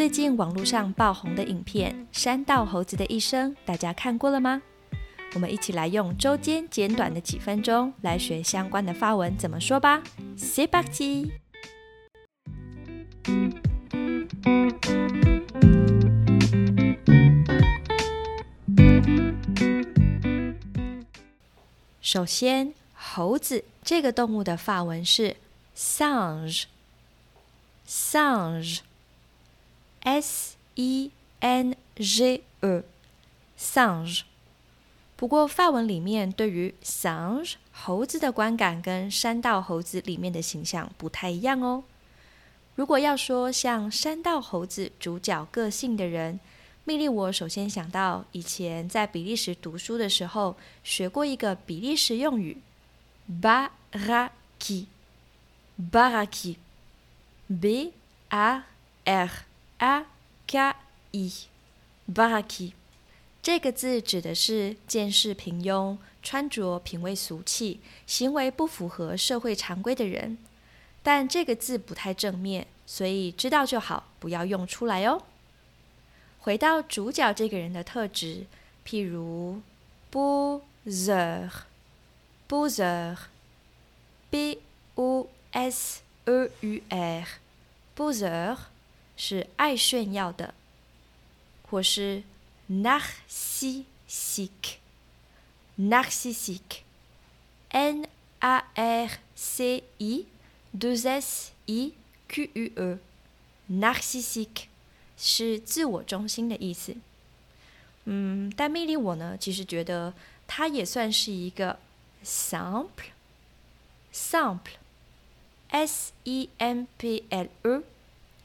最近网络上爆红的影片《山道猴子的一生》，大家看过了吗？我们一起来用周间简短的几分钟来学相关的发文怎么说吧。C'est parti！首先，猴子这个动物的发文是 “sange sange” S E N J E S A N G。不过，法文里面对于 singe 猴子的观感跟山道猴子里面的形象不太一样哦。如果要说像山道猴子主角个性的人，命令我首先想到以前在比利时读书的时候学过一个比利时用语 baraki，baraki，b a r a k i，baraki。这个字指的是见识平庸、穿着品味俗气、行为不符合社会常规的人。但这个字不太正面，所以知道就好，不要用出来哦。回到主角这个人的特质，譬如 boozer，boozer，b o s e u r，boozer 是爱炫耀的，或是。narcissique, narcissique, N A R C I 2 S I Q U E, narcissique 是自我中心的意思。嗯，但命令我呢，其实觉得它也算是一个 sample，sample，s-i-m-p-l-e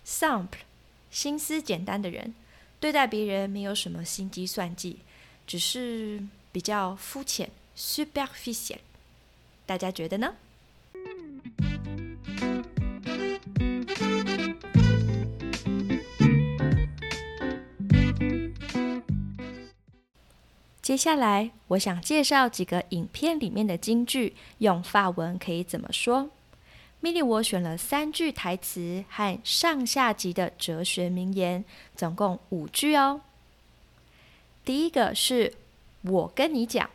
simple 心思简单的人。对待别人没有什么心机算计，只是比较肤浅 （superficial）。大家觉得呢？接下来，我想介绍几个影片里面的金句，用法文可以怎么说？米莉，我选了三句台词和上下集的哲学名言，总共五句哦。第一个是我跟你讲，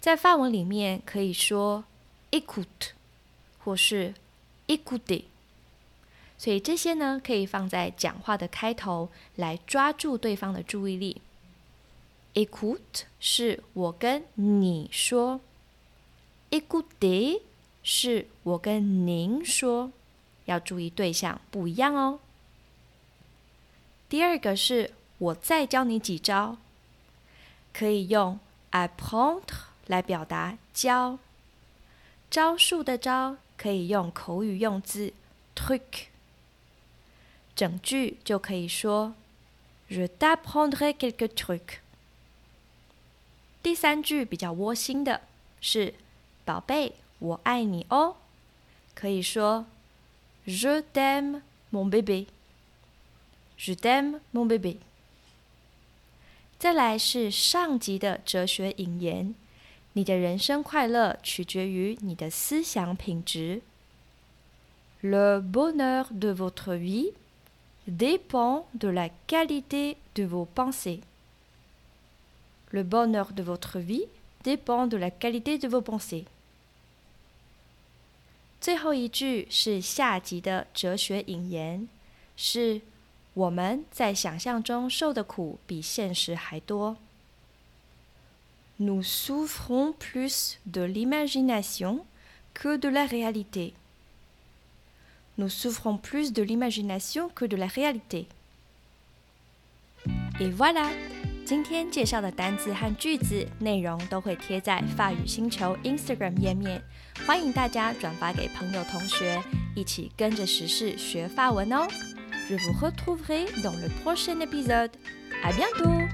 在范文里面可以说 “écoute” 或是 “écoute”，所以这些呢可以放在讲话的开头，来抓住对方的注意力。“écoute” 是我跟你说，“écoute” 是我跟您说，要注意对象不一样哦。第二个是我再教你几招，可以用 apprendre 来表达教，招数的招可以用口语用字 trick，整句就可以说 je t'apprendrai quelques trucs。第三句比较窝心的是宝贝。我爱你哦，可以说 “Je t'aime, mon bébé”。Je t'aime, mon bébé。再来是上集的哲学引言：你的人生快乐取决于你的思想品质。Le bonheur de votre vie dépend de la qualité de vos pensées. Le bonheur de votre vie dépend de la qualité de vos pensées. 最后一句是下集的哲学引言，是我们在想象中受的苦比现实还多。Nous souffrons plus de l'imagination que de la réalité. Nous souffrons plus de l'imagination que de la réalité. Et voilà. 今天介绍的单字和句子内容都会贴在法语星球 Instagram 页面，欢迎大家转发给朋友同学，一起跟着时事学法文哦。Je vous retrouverai dans le prochain épisode. À bientôt.